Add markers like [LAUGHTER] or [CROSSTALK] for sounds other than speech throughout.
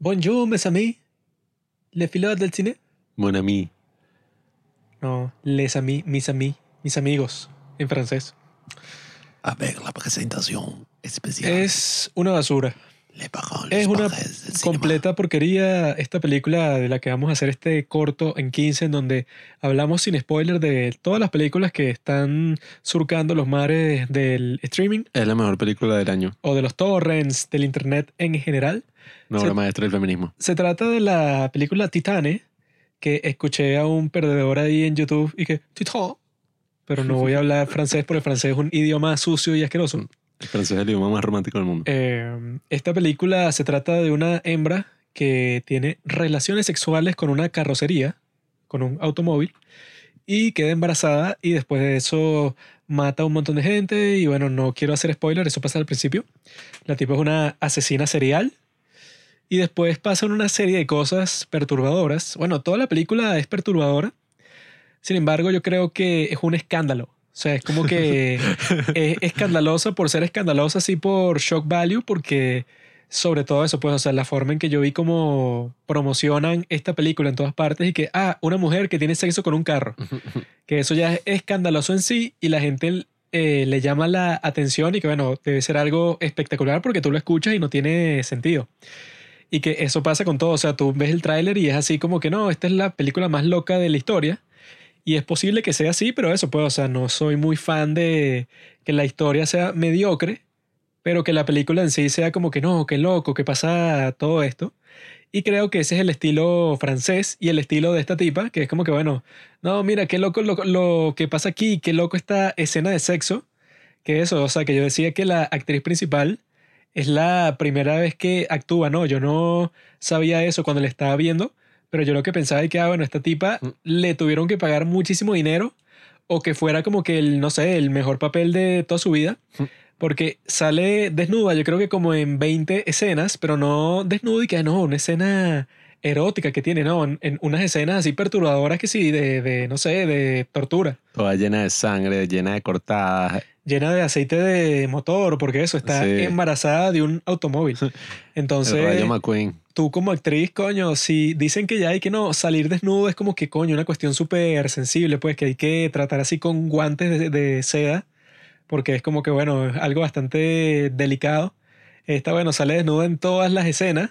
Bonjour, mes amis. Les pilotes del cine. Mon ami. No, les amis, mis amis, mis amigos, en francés. A ver la presentación especial. Es una basura. Es una completa porquería esta película de la que vamos a hacer este corto en 15 en donde hablamos sin spoiler de todas las películas que están surcando los mares del streaming Es la mejor película del año. o de los torrents del internet en general. Una Sí. obra maestra del feminismo. Se trata de la película Titane, que escuché a un perdedor ahí en YouTube y que Titan, pero no voy a hablar francés porque el francés es un idioma sucio y asqueroso. El francés es el idioma más romántico del mundo. Eh, esta película se trata de una hembra que tiene relaciones sexuales con una carrocería, con un automóvil, y queda embarazada y después de eso mata a un montón de gente y bueno, no quiero hacer spoiler, eso pasa al principio. La tipa es una asesina serial y después pasan una serie de cosas perturbadoras. Bueno, toda la película es perturbadora. Sin embargo, yo creo que es un escándalo. O sea, es como que [LAUGHS] es escandalosa por ser escandalosa, así por shock value, porque sobre todo eso, pues, o sea, la forma en que yo vi cómo promocionan esta película en todas partes y que, ah, una mujer que tiene sexo con un carro, [LAUGHS] que eso ya es escandaloso en sí y la gente eh, le llama la atención y que, bueno, debe ser algo espectacular porque tú lo escuchas y no tiene sentido. Y que eso pasa con todo, o sea, tú ves el tráiler y es así como que no, esta es la película más loca de la historia. Y es posible que sea así, pero eso, pues, o sea, no soy muy fan de que la historia sea mediocre, pero que la película en sí sea como que no, qué loco, que pasa todo esto. Y creo que ese es el estilo francés y el estilo de esta tipa, que es como que, bueno, no, mira, qué loco lo, lo que pasa aquí, qué loco esta escena de sexo. Que eso, o sea, que yo decía que la actriz principal es la primera vez que actúa, ¿no? Yo no sabía eso cuando le estaba viendo, pero yo lo que pensaba es que, ah, bueno, esta tipa Mm. le tuvieron que pagar muchísimo dinero o que fuera como que el, no sé, el mejor papel de toda su vida. Mm. Porque sale desnuda, yo creo que como en 20 escenas, pero no desnuda y que no, una escena erótica que tiene, ¿no? En, en unas escenas así perturbadoras que sí, de, de, no sé, de tortura. Toda llena de sangre, llena de cortadas. Llena de aceite de motor, porque eso, está Sí. embarazada de un automóvil. [LAUGHS] el Entonces, Rayo McQueen. tú como actriz, coño, si dicen que ya hay que no, salir desnudo es como que, coño, una cuestión súper sensible, pues que hay que tratar así con guantes de, de seda, porque es como que, bueno, es algo bastante delicado. Esta, bueno, sale desnuda en todas las escenas,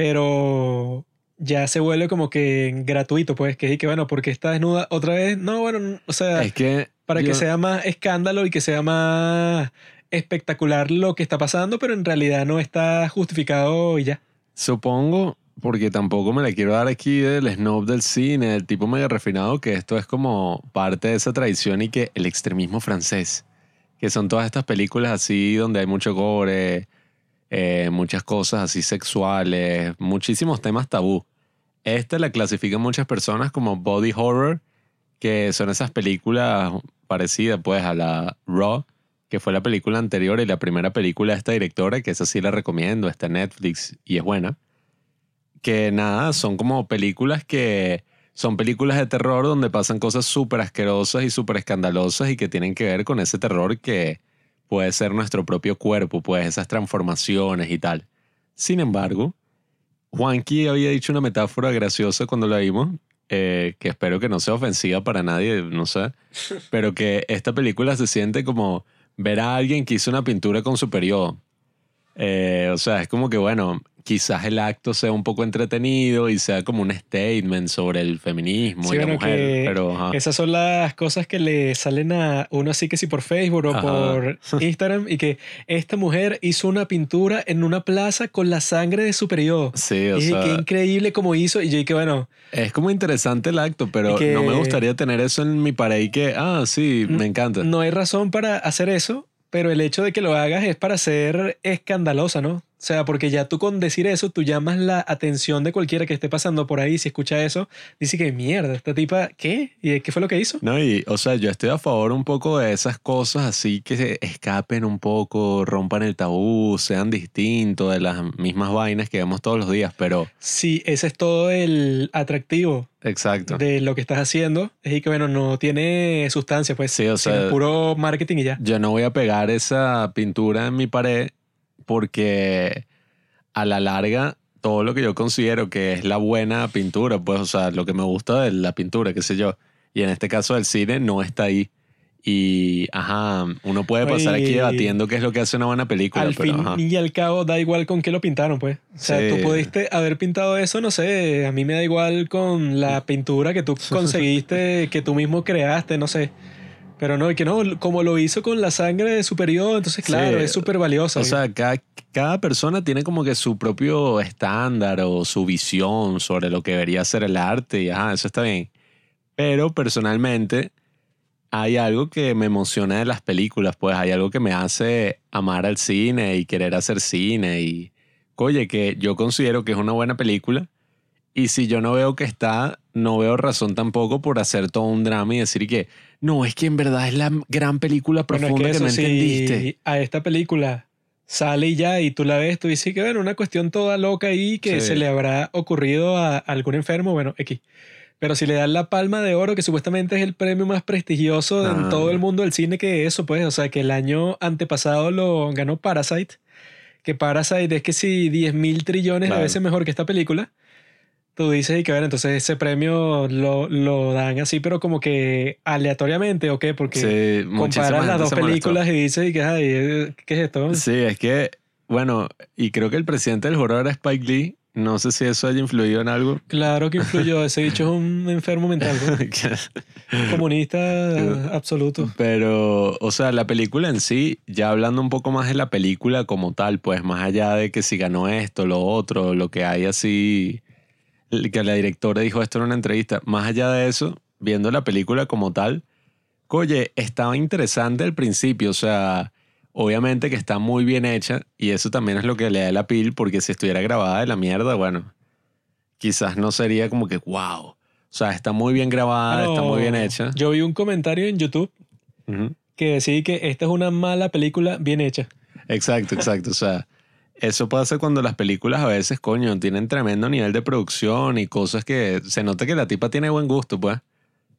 pero ya se vuelve como que gratuito, pues, que es que, bueno, porque está desnuda otra vez, no, bueno, o sea, Es que. para que yo- sea más escándalo y que sea más espectacular lo que está pasando, pero en realidad no está justificado y ya. Supongo, porque tampoco me la quiero dar aquí del snob del cine, del tipo mega refinado, que esto es como parte de esa tradición y que el extremismo francés, que son todas estas películas así donde hay mucho gore, eh, muchas cosas así sexuales, muchísimos temas tabú. Esta la clasifican muchas personas como body horror, que son esas películas parecidas pues a la Raw, que fue la película anterior y la primera película de esta directora, que esa sí la recomiendo, está en Netflix y es buena. Que nada, son como películas que son películas de terror donde pasan cosas súper asquerosas y súper escandalosas y que tienen que ver con ese terror que puede ser nuestro propio cuerpo, pues esas transformaciones y tal. Sin embargo, Juanqui había dicho una metáfora graciosa cuando la vimos, eh, que espero que no sea ofensiva para nadie, no sé, [LAUGHS] pero que esta película se siente como ver a alguien que hizo una pintura con su periodo. Eh, o sea, es como que, bueno, quizás el acto sea un poco entretenido y sea como un statement sobre el feminismo Sí, y la mujer, pero ajá. Esas son las cosas que le salen a uno así que sí por Facebook o Ajá. por [LAUGHS] Instagram y que esta mujer hizo una pintura en una plaza con la sangre de su periodo. Sí, o y sea, qué increíble como hizo. Y yo dije, bueno, es como interesante el acto, pero que- no me gustaría tener eso en mi pared y que, ah, sí, me encanta. no hay razón para hacer eso, pero el hecho de que lo hagas es para ser escandalosa, ¿no? O sea, porque ya tú con decir eso, tú llamas la atención de cualquiera que esté pasando por ahí, si escucha eso, dice que mierda, esta tipa, ¿qué? ¿Y qué fue lo que hizo? No, y, o sea, yo estoy a favor un poco de esas cosas así que se escapen un poco, rompan el tabú, sean distintos de las mismas vainas que vemos todos los días, pero Sí, ese es todo el atractivo exacto. de lo que estás haciendo. Es que, bueno, no tiene sustancia, pues. Sí, o sino sea- es puro marketing y ya. Yo no voy a pegar esa pintura en mi pared porque a la larga todo lo que yo considero que es la buena pintura, pues, o sea, lo que me gusta de la pintura, qué sé yo. Y en este caso del cine no está ahí. Y, ajá, uno puede pasar aquí debatiendo qué es lo que hace una buena película, Al pero fin ajá. y al cabo da igual con qué lo pintaron, pues. O sea, Sí. tú pudiste haber pintado eso, no sé, a mí me da igual con la pintura que tú [LAUGHS] conseguiste, que tú mismo creaste, no sé. Pero no, y que no, como lo hizo con la sangre superior, entonces claro, Sí. es súper valiosa. O sea, cada, cada persona tiene como que su propio estándar o su visión sobre lo que debería ser el arte y ajá, eso está bien. Pero personalmente hay algo que me emociona de las películas, pues hay algo que me hace amar al cine y querer hacer cine y, oye, que yo considero que es una buena película y si yo no veo que está, no veo razón tampoco por hacer todo un drama y decir que, no, es que en verdad es la gran película Bueno, es profunda que, eso, no si entendiste. a esta película sale y ya y tú la ves, tú dices que bueno, una cuestión toda loca ahí que Sí. se le habrá ocurrido a algún enfermo, bueno, X. Pero si le dan la palma de oro, que supuestamente es el premio más prestigioso en Ah. todo el mundo del cine que eso, pues, o sea, que el año antepasado lo ganó Parasite, que Parasite es que si 10 mil trillones Claro. de veces mejor que esta película, tú dices y que bueno, entonces ese premio lo, lo dan así, pero como que aleatoriamente, ¿o qué? Porque Sí, comparas las dos películas y dices y que, ay, eh, ¿qué es esto? Sí, es que, bueno, y creo que el presidente del jurado era Spike Lee. No sé si eso haya influido en algo. Claro que influyó. [LAUGHS] Ese bicho es un enfermo mental, ¿no? comunista [LAUGHS] absoluto. Pero, o sea, la película en sí, ya hablando un poco más de la película como tal, pues más allá de que si ganó esto, lo otro, lo que hay así, que la directora dijo esto en una entrevista, más allá de eso, viendo la película como tal, oye, estaba interesante al principio, o sea, obviamente que está muy bien hecha y eso también es lo que le da la pil, porque si estuviera grabada de la mierda, bueno, quizás no sería como que, wow. O sea, está muy bien grabada, está muy bien hecha. Yo vi un comentario en YouTube Ujú. que decía que esta es una mala película bien hecha. Exacto, exacto. O sea, eso pasa cuando las películas a veces, coño, tienen tremendo nivel de producción y cosas que se nota que la tipa tiene buen gusto, pues,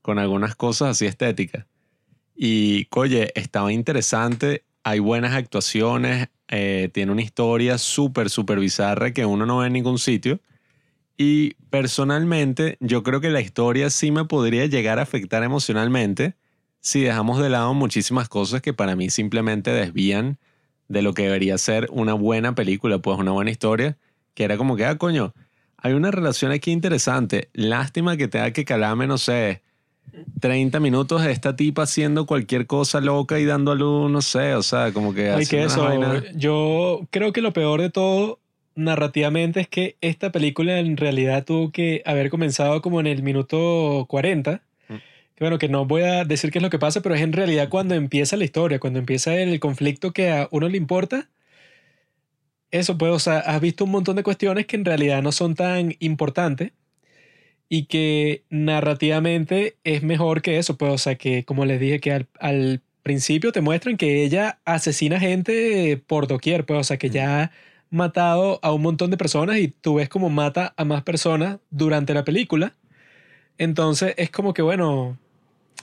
con algunas cosas así estéticas. Y, oye, estaba interesante, hay buenas actuaciones, eh, tiene una historia súper, súper bizarra que uno no ve en ningún sitio. Y personalmente, yo creo que la historia sí me podría llegar a afectar emocionalmente si dejamos de lado muchísimas cosas que para mí simplemente desvían de lo que debería ser una buena película, pues una buena historia, que era como que, ah, coño, hay una relación aquí interesante. Lástima que tenga que calarme, no sé, 30 minutos de esta tipa haciendo cualquier cosa loca y dando a luz, no sé, o sea, como que... Ay, que eso. Yo creo que lo peor de todo narrativamente es que esta película en realidad tuvo que haber comenzado como en el minuto 40. Mm. Bueno, que no voy a decir qué es lo que pasa, pero es en realidad cuando empieza la historia, cuando empieza el conflicto que a uno le importa. Eso pues, o sea, has visto un montón de cuestiones que en realidad no son tan importantes y que narrativamente es mejor que eso, pues, o sea, que como les dije, que al, al principio te muestran que ella asesina gente por doquier, pues, o sea, que ya ha matado a un montón de personas y tú ves como mata a más personas durante la película. Entonces es como que, bueno,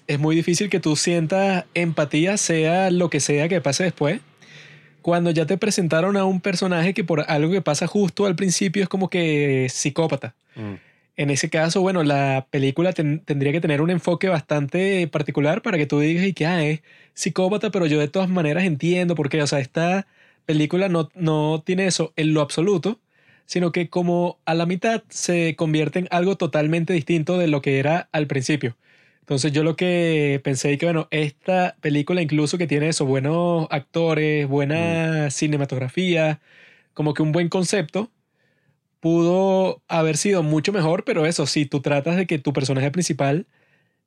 es muy difícil que tú sientas empatía, sea lo que sea que pase después. Cuando ya te presentaron a un personaje que por algo que pasa justo al principio es como que psicópata. Mm. En ese caso, bueno, la película ten- tendría que tener un enfoque bastante particular para que tú digas y que ah, es psicópata, pero yo de todas maneras entiendo por qué. O sea, esta película no, no tiene eso en lo absoluto, sino que como a la mitad se convierte en algo totalmente distinto de lo que era al principio. Entonces yo lo que pensé y que, bueno, esta película incluso que tiene eso, buenos actores, buena cinematografía, como que un buen concepto, pudo haber sido mucho mejor, pero eso, si tú tratas de que tu personaje principal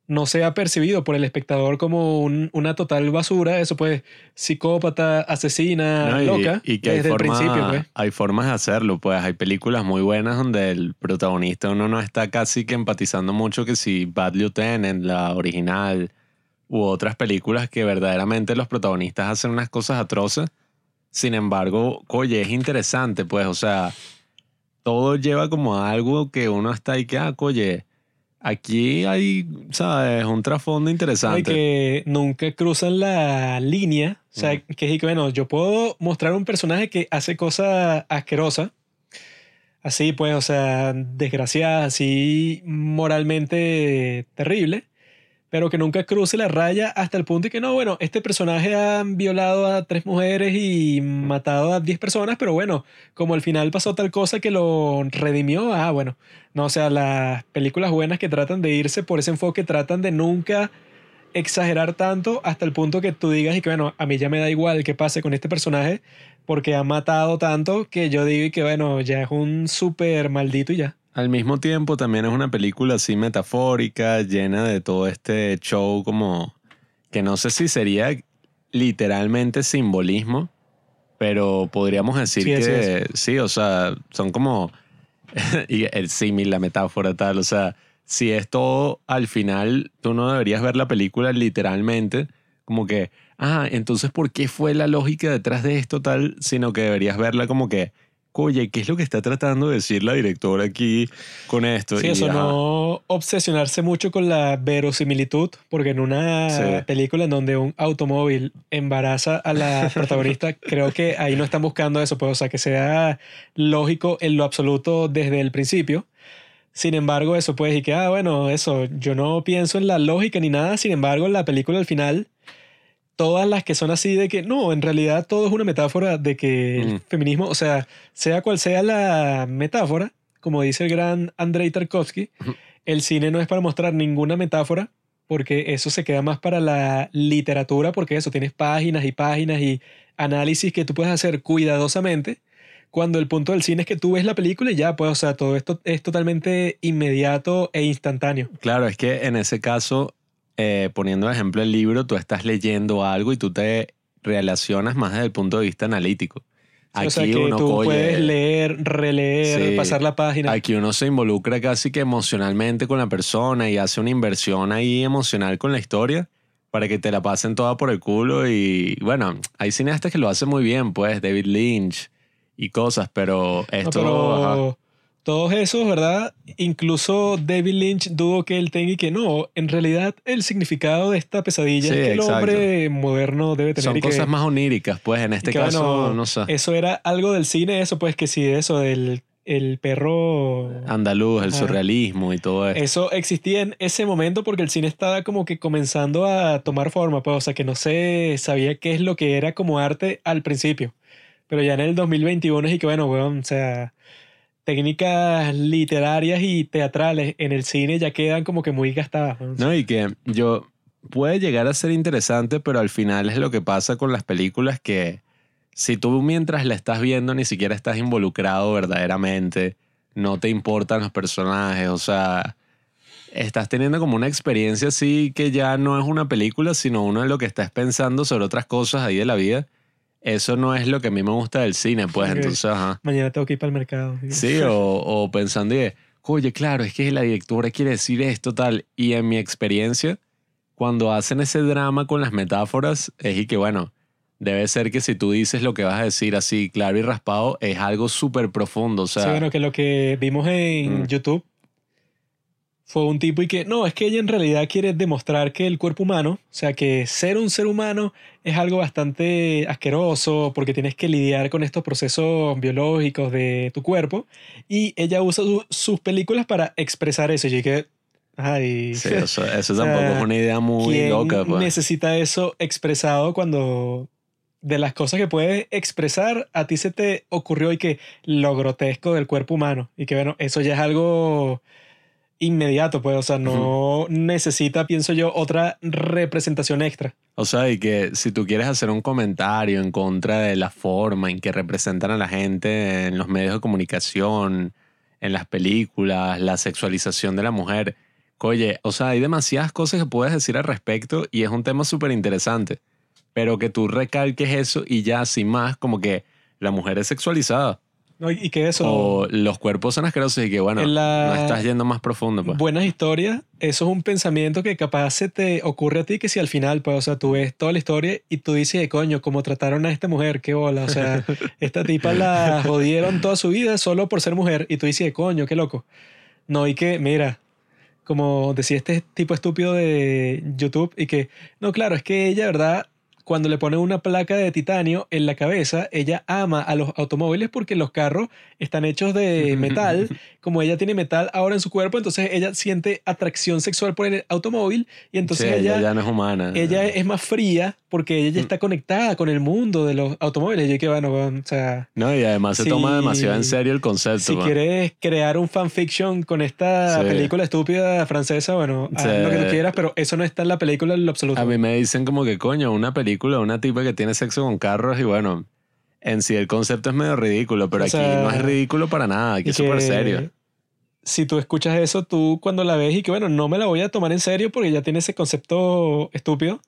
no sea percibido por el espectador como un- una total basura, eso pues psicópata, asesina, No, y- loca, y, que hay, desde el forma- principio, pues. hay formas de hacerlo, pues hay películas muy buenas donde el protagonista uno no está casi que empatizando mucho que si Bad Lieutenant, la original, u otras películas que verdaderamente los protagonistas hacen unas cosas atroces. Sin embargo, oye, es interesante, pues, o sea, todo lleva como a algo que uno está ahí que, ah, oye, aquí hay, ¿sabes? Un trasfondo interesante. Que nunca cruzan la línea. O sea, que es que, bueno, yo puedo mostrar un personaje que hace cosas asquerosas así pues, o sea, desgraciadas, así moralmente terrible, pero que nunca cruce la raya hasta el punto de que no, bueno, este personaje ha violado a tres mujeres y matado a diez personas, pero bueno, como al final pasó tal cosa que lo redimió, ah, bueno, no, o sea, las películas buenas que tratan de irse por ese enfoque tratan de nunca exagerar tanto hasta el punto que tú digas y que bueno, a mí ya me da igual qué pase con este personaje porque ha matado tanto que yo digo y que bueno, ya es un súper maldito y ya. Al mismo tiempo, también es una película así metafórica, llena de todo este show como que no sé si sería literalmente simbolismo, pero podríamos decir que sí, o sea, son como [LAUGHS] y el símil, la metáfora tal, o sea, si esto al final tú no deberías ver la película literalmente, como que, ah, entonces ¿por qué fue la lógica detrás de esto tal? Sino que deberías verla como que, oye, ¿qué es lo que está tratando de decir la directora aquí con esto? Sí, eso, no obsesionarse mucho con la verosimilitud, porque en una película en donde un automóvil embaraza a la [LAUGHS] protagonista, creo que ahí no están buscando eso, pues, o sea, que sea lógico en lo absoluto desde el principio. Sin embargo, eso pues, y que, ah, bueno, eso, yo no pienso en la lógica ni nada, sin embargo, en la película al final todas las que son así de que no, en realidad todo es una metáfora de que el feminismo, o sea, sea cual sea la metáfora, como dice el gran Andrei Tarkovsky, el cine no es para mostrar ninguna metáfora, porque eso se queda más para la literatura, porque eso tienes páginas y páginas y análisis que tú puedes hacer cuidadosamente, cuando el punto del cine es que tú ves la película y ya, pues, o sea, todo esto es totalmente inmediato e instantáneo. Claro, es que en ese caso eh, poniendo de ejemplo el libro, tú estás leyendo algo y tú te relacionas más desde el punto de vista analítico. Aquí o sea que uno tú puedes leer, releer, pasar la página. Aquí uno se involucra casi que emocionalmente con la persona y hace una inversión ahí emocional con la historia para que te la pasen toda por el culo. Y bueno, hay cineastas que lo hacen muy bien, pues, David Lynch y cosas, pero esto todos esos, ¿verdad? Incluso David Lynch dudo que él tenga y que no. En realidad, el significado de esta pesadilla es que el hombre moderno debe tener. Son cosas más oníricas, pues en este caso, no sé. Eso era algo del cine, eso, pues que sí, eso del el perro andaluz, el surrealismo y todo eso. Eso existía en ese momento porque el cine estaba como que comenzando a tomar forma, pues, o sea, que no se sabía qué es lo que era como arte al principio. Pero ya en el 2021 es y que, bueno, weón, o sea, técnicas literarias y teatrales en el cine ya quedan como que muy gastadas. No, y que yo puede llegar a ser interesante, pero al final es lo que pasa con las películas que si tú mientras la estás viendo ni siquiera estás involucrado verdaderamente, no te importan los personajes, o sea, estás teniendo como una experiencia así que ya no es una película, sino uno de lo que estás pensando sobre otras cosas ahí de la vida eso no es lo que a mí me gusta del cine, pues entonces, ajá. Mañana tengo que ir para el mercado. Sí, o, o pensando, oye, claro, es que la directora quiere decir esto, tal. Y en mi experiencia, cuando hacen ese drama con las metáforas, es y que, bueno, debe ser que si tú dices lo que vas a decir así, claro y raspado, es algo súper profundo, o sea... Sí, bueno, que lo que vimos en mm. YouTube fue un tipo y que no, es que ella en realidad quiere demostrar que el cuerpo humano, o sea, que ser un ser humano es algo bastante asqueroso porque tienes que lidiar con estos procesos biológicos de tu cuerpo y ella usa sus películas para expresar eso. Y que, ay, sí, [LAUGHS] eso, eso tampoco es una idea muy loca. Pues. Necesita eso expresado cuando de las cosas que puedes expresar, a ti se te ocurrió y que lo grotesco del cuerpo humano y que bueno, eso ya es algo inmediato, pues, o sea, no necesita, pienso yo, otra representación extra. O sea, y que si tú quieres hacer un comentario en contra de la forma en que representan a la gente en los medios de comunicación, en las películas, la sexualización de la mujer, oye, o sea, hay demasiadas cosas que puedes decir al respecto y es un tema súper interesante, pero que tú recalques eso y ya sin más, como que la mujer es sexualizada. No, y que eso. O los cuerpos son asquerosos y que, bueno, no estás yendo más profundo. Pues. Buenas historias, eso es un pensamiento que capaz se te ocurre a ti que si al final, pues, o sea, tú ves toda la historia y tú dices, coño, cómo trataron a esta mujer, qué bola. O sea, [LAUGHS] esta tipa la jodieron toda su vida solo por ser mujer y tú dices, coño, qué loco. No, y que, mira, como decía este tipo estúpido de YouTube y que, no, claro, es que ella, ¿verdad? Cuando le ponen una placa de titanio en la cabeza, ella ama a los automóviles porque los carros están hechos de [LAUGHS] metal. Como ella tiene metal ahora en su cuerpo, entonces ella siente atracción sexual por el automóvil y entonces Sí, ella, ya no es humana. ella es más fría porque ella ya está conectada con el mundo de los automóviles. Y que bueno, o sea, No, y además se Sí. toma demasiado en serio el concepto. si man. quieres crear un fanfiction con esta Sí. película estúpida francesa, bueno, haz Sí. lo que tú quieras, pero eso no está en la película en lo absoluto. A mí me dicen como que, coño, una película de una tipa que tiene sexo con carros y bueno, en sí el concepto es medio ridículo, pero O aquí sea, no es ridículo para nada, aquí es súper serio. Si tú escuchas eso, tú cuando la ves y que bueno, no me la voy a tomar en serio porque ya tiene ese concepto estúpido.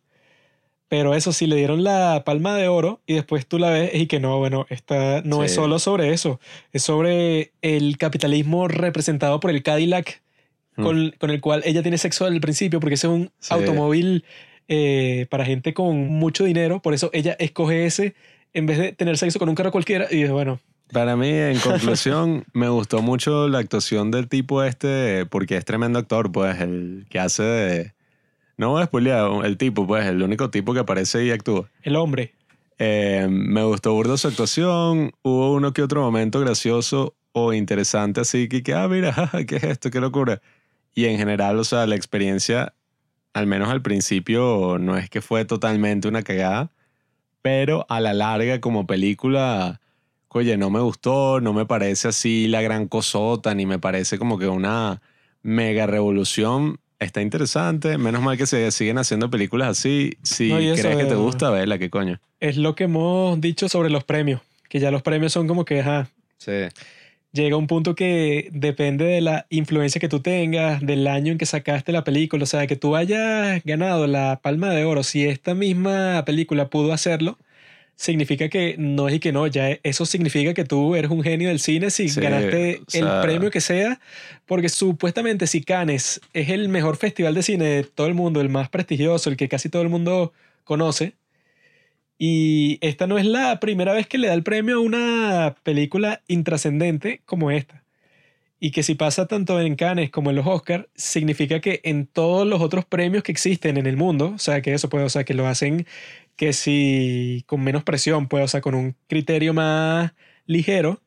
Pero eso, si le dieron la palma de oro y después tú la ves y que no, bueno, esta no es Sí. solo sobre eso, es sobre el capitalismo representado por el Cadillac con, con el cual ella tiene sexo al principio porque ese es un. Sí. automóvil eh, para gente con mucho dinero, por eso ella escoge ese en vez de tener sexo con un carro cualquiera y dice, bueno, Para mí, en conclusión, [LAUGHS] me gustó mucho la actuación del tipo este, porque es tremendo actor, pues, el que hace de... No voy a spoilear, el tipo, pues, el único tipo que aparece y actúa. el hombre. Eh, me gustó burdo su actuación. Hubo uno que otro momento gracioso o interesante, así que, que ah, mira, [LAUGHS] jaja, ¿qué es esto? ¿Qué locura? Y en general, o sea, la experiencia, al menos al principio, no es que fue totalmente una cagada, pero a la larga, como película, oye, no me gustó, no me parece así la gran cosota, ni me parece como que una mega revolución. Está interesante, menos mal que se siguen haciendo películas así. Si No, crees que te gusta, vela, qué coño. Es lo que hemos dicho sobre los premios, que ya los premios son como que, ajá, Sí. Llega un punto que depende de la influencia que tú tengas, del año en que sacaste la película, o sea, que tú hayas ganado la Palma de Oro, si esta misma película pudo hacerlo, significa que no es y que no, ya eso significa que tú eres un genio del cine si Sí, ganaste o sea- el premio que sea, porque supuestamente si Cannes es el mejor festival de cine de todo el mundo, el más prestigioso, el que casi todo el mundo conoce, y esta no es la primera vez que le da el premio a una película intrascendente como esta. Y que si pasa tanto en Cannes como en los Oscars, significa que en todos los otros premios que existen en el mundo, o sea, que eso puede, o sea, que lo hacen que si con menos presión, pues, o sea, con un criterio más ligero,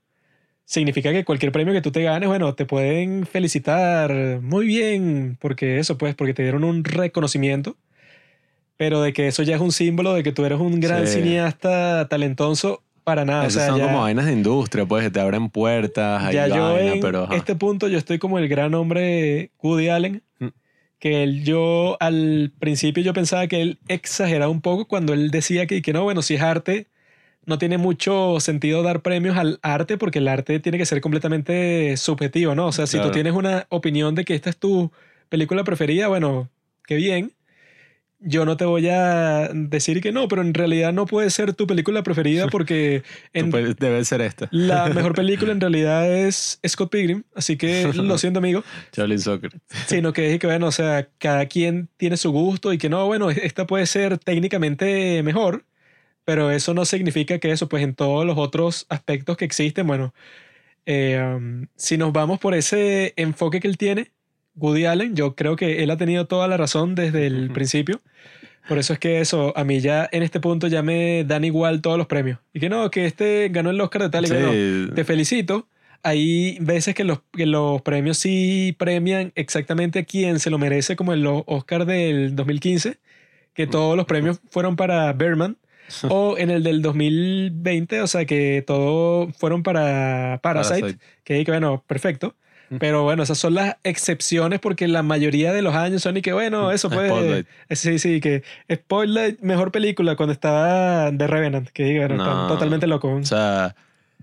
significa que cualquier premio que tú te ganes, bueno, te pueden felicitar muy bien, porque eso, pues, porque te dieron un reconocimiento, pero de que eso ya es un símbolo de que tú eres un gran Sí. cineasta talentoso, para nada. Esas o sea, son ya, como vainas de industria, pues, que te abren puertas, ya yo vaina, en pero este punto yo estoy como el gran hombre Woody Allen, Mm. que él, yo al principio yo pensaba que él exageraba un poco cuando él decía que, que no, bueno, si es arte, no tiene mucho sentido dar premios al arte porque el arte tiene que ser completamente subjetivo, ¿no? O sea, si Claro. tú tienes una opinión de que esta es tu película preferida, bueno, qué bien. Yo no te voy a decir que no, pero en realidad no puede ser tu película preferida [LAUGHS] porque en, Debe ser esta. la [LAUGHS] mejor película en realidad es Scott Pilgrim, así que lo [LAUGHS] siento amigo, Charlie Soccer. sino que dije que bueno, o sea, cada quien tiene su gusto y que no, bueno, esta puede ser técnicamente mejor, pero eso no significa que eso, pues en todos los otros aspectos que existen, bueno, eh, um, si nos vamos por ese enfoque que él tiene, Woody Allen, yo creo que él ha tenido toda la razón desde el Ujú. principio. Por eso es que eso, a mí ya en este punto ya me dan igual todos los premios. Y que no, que este ganó el Oscar de tal y que no. Sí. Te felicito. Hay veces que los, que los premios sí premian exactamente a quien se lo merece, como en los Oscar del 2015, que todos los premios fueron para Berman. o en el del 2020, o sea que todos fueron para Parasite, Parasite. que que bueno, perfecto. [LAUGHS] Pero bueno, esas son las excepciones porque la mayoría de los años son y que bueno, [LAUGHS] eso fue... Spotlight. Sí, sí, que Spotlight, mejor película cuando estaba The Revenant, que bueno, No. totalmente loco. O sea,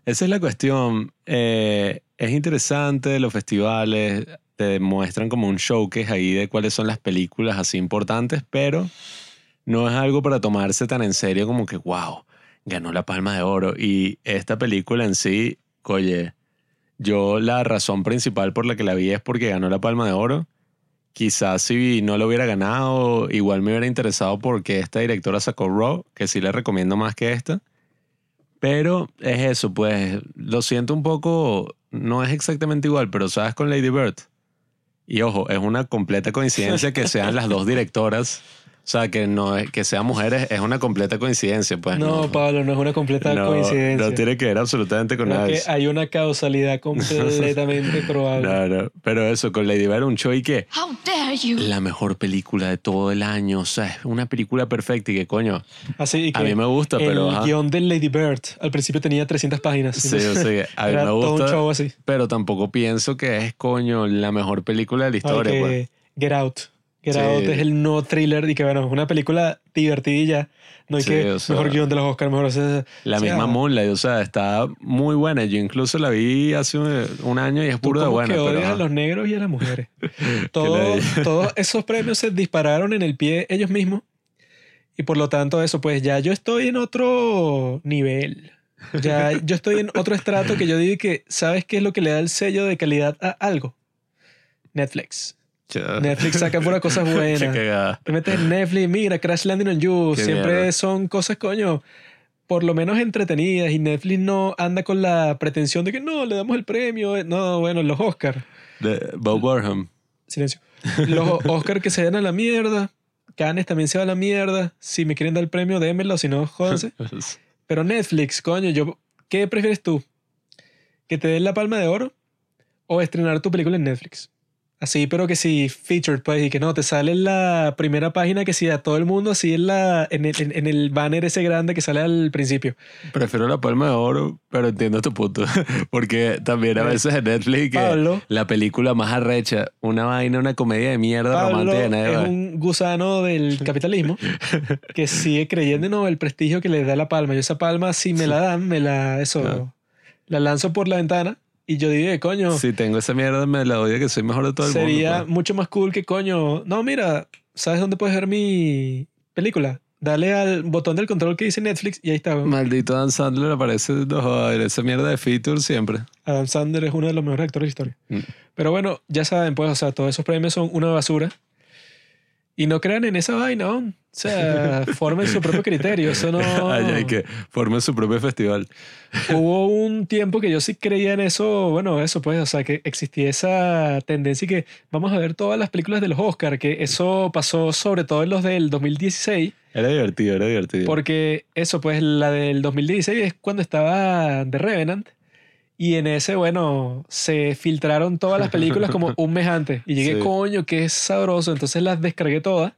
esa es la cuestión. Eh, es interesante, los festivales te muestran como un showcase ahí de cuáles son las películas así importantes, pero no es algo para tomarse tan en serio como que, wow, ganó la Palma de Oro. Y esta película en sí, oye, yo la razón principal por la que la vi es porque ganó la Palma de Oro. Quizás si no lo hubiera ganado, igual me hubiera interesado porque esta directora sacó Raw, que sí le recomiendo más que esta. Pero es eso, pues lo siento un poco, no es exactamente igual, pero sabes con Lady Bird. Y ojo, es una completa coincidencia que sean las dos directoras [LAUGHS] O sea, que no es, que sean mujeres es una completa coincidencia, pues. No, Pablo, no es una completa no, coincidencia. No tiene que ver absolutamente con Creo nada. que hay una causalidad [LAUGHS] completamente probable. No, no. Pero eso, con Lady Bird, un show y que How dare you? la mejor película de todo el año. O sea, es una película perfecta y que coño. Así y A que mí me gusta, pero, El guion de Lady Bird al principio tenía 300 páginas. Sí, o sea, a mí Era me todo gusta. un show así. Pero tampoco pienso que es coño la mejor película de la historia. que pues. Get Out. Get Sí. Out es el no thriller y que bueno, es una película divertidilla. No hay Sí, que o sea, mejor guion de los Oscars, mejor. o sea, La o sea, misma Moonlight, o sea, está muy buena. Yo incluso la vi hace un, un año y es puro de buena. que pero, odias a ajá. los negros y a las mujeres. [LAUGHS] Todo- ladilla. [LAUGHS] todos esos premios se dispararon en el pie ellos mismos. Y por lo tanto, eso, pues ya yo estoy en otro nivel. Ya [LAUGHS] yo estoy en otro estrato que yo digo que, ¿sabes qué es lo que le da el sello de calidad a algo? Netflix. Netflix saca pura cosas [LAUGHS] buenas. Te metes en Netflix, mira, Crash Landing on You. Qué Siempre mierda. son cosas, coño, por lo menos entretenidas. Y Netflix no anda con la pretensión de que no, le damos el premio. No, bueno, los Oscars. De Bob Burnham. Silencio. Los Oscars que se den a la mierda. Cannes también se va a la mierda. Si me quieren dar el premio, démelo. Si no, jódanse. [LAUGHS] Pero Netflix, coño, yo, ¿qué prefieres tú? ¿Que te den la palma de oro o estrenar tu película en Netflix? Así, pero que sí, featured, pues, y que no, te sale en la primera página que sí a todo el mundo, así en, la, en, el, en- en el banner ese grande que sale al principio. Prefiero la palma de oro, pero entiendo tu punto. [LAUGHS] Porque también a veces en Netflix Pablo. la película más arrecha, una vaina, una comedia de mierda Pablo romántica. nadie es un gusano del [LAUGHS] capitalismo que sigue creyendo no el prestigio que le da la palma. Yo esa palma, si me la dan, me la, eso, Claro. la lanzo por la ventana y yo digo, coño, Si tengo esa mierda, me la odio que soy mejor de todo el sería mundo. pues. mucho más cool que coño. No, mira, ¿sabes dónde puedes ver mi película? Dale al botón del control que dice Netflix y ahí está. Maldito Dan Sandler aparece no, joder, esa mierda de feature siempre. Adam Sandler es uno de los mejores actores de historia. Mm. Pero bueno, ya saben, pues, o sea, todos esos premios son una basura. Y no crean en esa vaina, ¿no? O sea, formen su propio criterio. Eso no. [LAUGHS] Ay, ay, que forme su propio festival. Hubo un tiempo que yo sí creía en eso, bueno, eso pues, o sea, que existía esa tendencia y que vamos a ver todas las películas de los Oscar, que eso pasó sobre todo en los del 2016, Era divertido, era divertido. porque eso pues, la del 2016 es cuando estaba The Revenant, y en ese, bueno, se filtraron todas las películas como un mes antes, y llegué, [LAUGHS] Sí. coño, que es sabroso, entonces las descargué todas,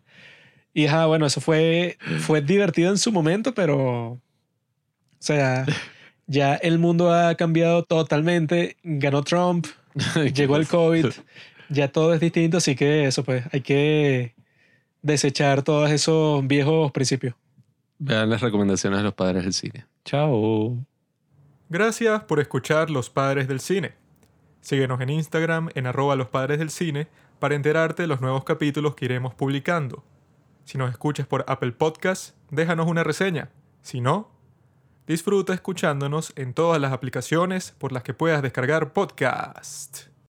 y ajá, bueno, eso fue, fue divertido en su momento, pero, o sea... [LAUGHS] Ya el mundo ha cambiado totalmente. Ganó Trump, [LAUGHS] llegó el COVID, ya todo es distinto, así que eso pues hay que desechar todos esos viejos principios. Vean las recomendaciones de los padres del cine. Chao. Gracias por escuchar Los Padres del Cine. Síguenos en Instagram en arroba los padres del cine para enterarte de los nuevos capítulos que iremos publicando. Si nos escuchas por Apple Podcast, déjanos una reseña. Si no, disfruta escuchándonos en todas las aplicaciones por las que puedas descargar podcast.